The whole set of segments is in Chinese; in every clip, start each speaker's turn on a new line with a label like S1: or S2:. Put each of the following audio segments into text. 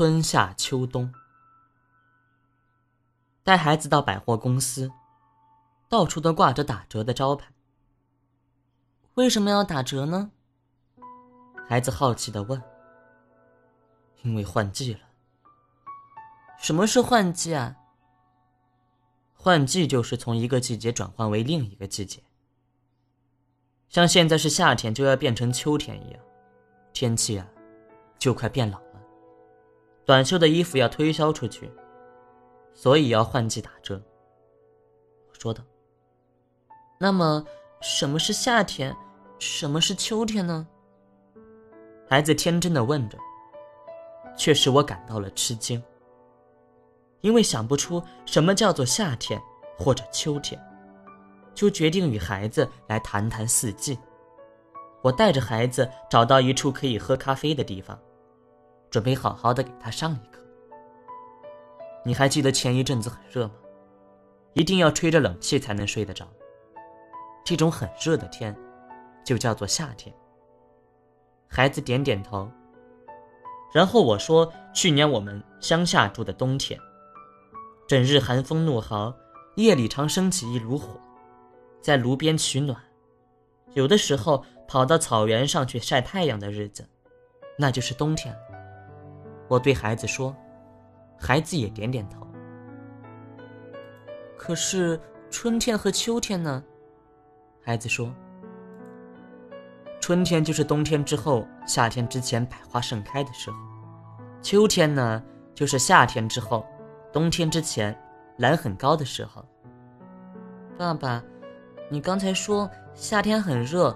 S1: 春夏秋冬，带孩子到百货公司，到处都挂着打折的招牌。
S2: 为什么要打折呢？
S1: 孩子好奇的问。因为换季了。
S2: 什么是换季啊？
S1: 换季就是从一个季节转换为另一个季节。像现在是夏天，就要变成秋天一样，天气啊，就快变冷。短袖的衣服要推销出去，所以要换季打折。我说道。
S2: 那么，什么是夏天？什么是秋天呢？
S1: 孩子天真的问着，却使我感到了吃惊。因为想不出什么叫做夏天或者秋天，就决定与孩子来谈谈四季。我带着孩子找到一处可以喝咖啡的地方，准备好好的给他上一课。你还记得前一阵子很热吗？一定要吹着冷气才能睡得着。这种很热的天，就叫做夏天。孩子点点头。然后我说：“去年我们乡下住的冬天。”整日寒风怒号，夜里常升起一炉火，在炉边取暖。有的时候跑到草原上去晒太阳的日子，那就是冬天了。我对孩子说，孩子也点点头。
S2: 可是春天和秋天呢？
S1: 孩子说，春天就是冬天之后、夏天之前百花盛开的时候，秋天呢，就是夏天之后。冬天之前，蓝很高的时候。
S2: 爸爸，你刚才说夏天很热，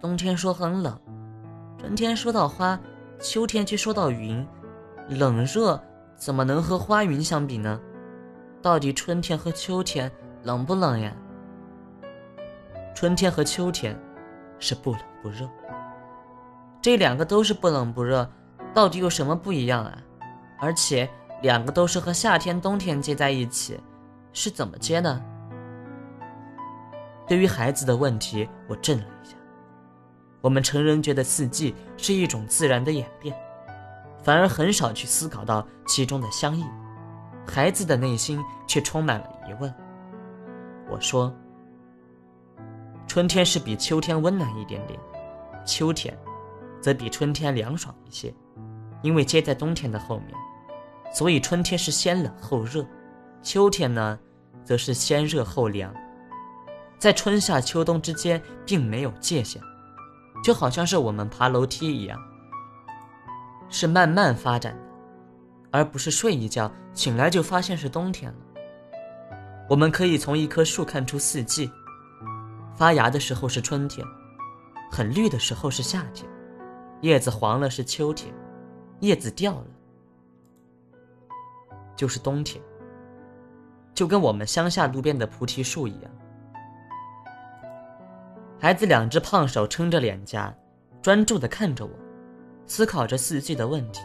S2: 冬天说很冷，春天说到花，秋天却说到云，冷热怎么能和花云相比呢？到底春天和秋天冷不冷呀？
S1: 春天和秋天是不冷不热。
S2: 这两个都是不冷不热，到底有什么不一样啊？而且。两个都是和夏天、冬天接在一起，是怎么接的？
S1: 对于孩子的问题，我怔了一下。我们成人觉得四季是一种自然的演变，反而很少去思考到其中的相异。孩子的内心却充满了疑问。我说：“春天是比秋天温暖一点点，秋天则比春天凉爽一些，因为接在冬天的后面。”所以春天是先冷后热，秋天呢，则是先热后凉，在春夏秋冬之间并没有界限，就好像是我们爬楼梯一样，是慢慢发展的，而不是睡一觉醒来就发现是冬天了。我们可以从一棵树看出四季，发芽的时候是春天，很绿的时候是夏天，叶子黄了是秋天，叶子掉了。就是冬天，就跟我们乡下路边的菩提树一样。孩子两只胖手撑着脸颊，专注地看着我，思考着四季的问题。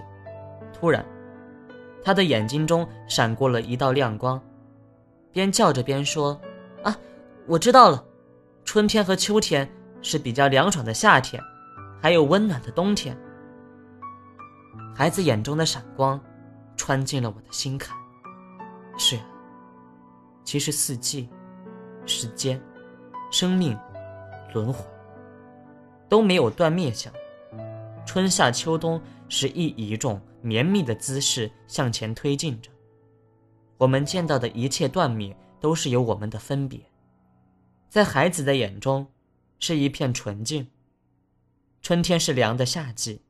S1: 突然，他的眼睛中闪过了一道亮光，边叫着边说：“啊，我知道了，春天和秋天是比较凉爽的夏天，还有温暖的冬天。”孩子眼中的闪光。穿进了我的心坎。是，其实四季、时间、生命、轮回都没有断灭相。春夏秋冬是以一种绵密的姿势向前推进着。我们见到的一切断灭，都是有我们的分别。在孩子的眼中，是一片纯净。春天是凉的夏季，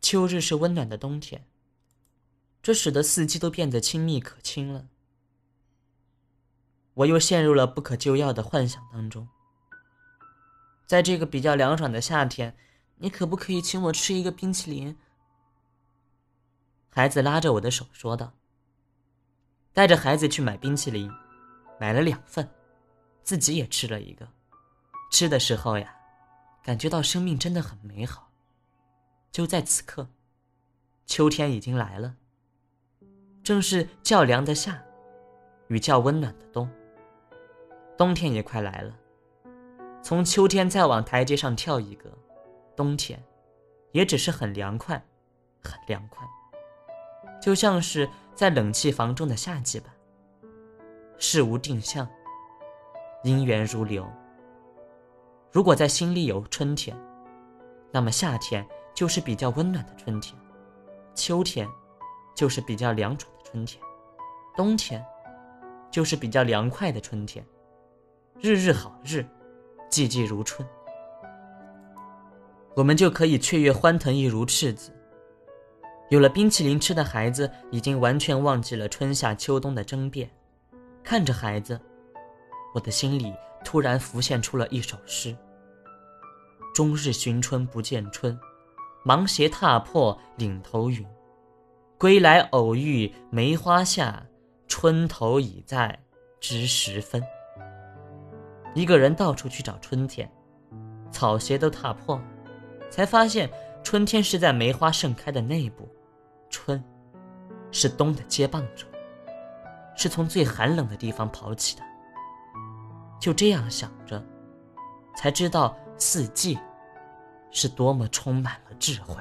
S1: 秋日是温暖的冬天。这使得四季都变得亲密可亲了。我又陷入了不可救药的幻想当中。在这个比较凉爽的夏天，你可不可以请我吃一个冰淇淋？孩子拉着我的手说道。带着孩子去买冰淇淋，买了两份，自己也吃了一个。吃的时候呀，感觉到生命真的很美好。就在此刻，秋天已经来了。正是较凉的夏，与较温暖的冬。冬天也快来了，从秋天再往台阶上跳一格，冬天，也只是很凉快，很凉快。就像是在冷气房中的夏季吧，事无定向，因缘如流。如果在心里有春天，那么夏天就是比较温暖的春天，秋天就是比较凉爽的春天，冬天就是比较凉快的春天。日日好日，季季如春，我们就可以雀跃欢腾，一如赤子。有了冰淇淋吃的孩子，已经完全忘记了春夏秋冬的争辩。看着孩子，我的心里突然浮现出了一首诗：终日寻春不见春，忙鞋踏破岭头云。归来偶遇梅花下，春头已在知时分。一个人到处去找春天，草鞋都踏破了，才发现春天是在梅花盛开的内部，春是冬的接棒者，是从最寒冷的地方跑起的。就这样想着，才知道四季是多么充满了智慧。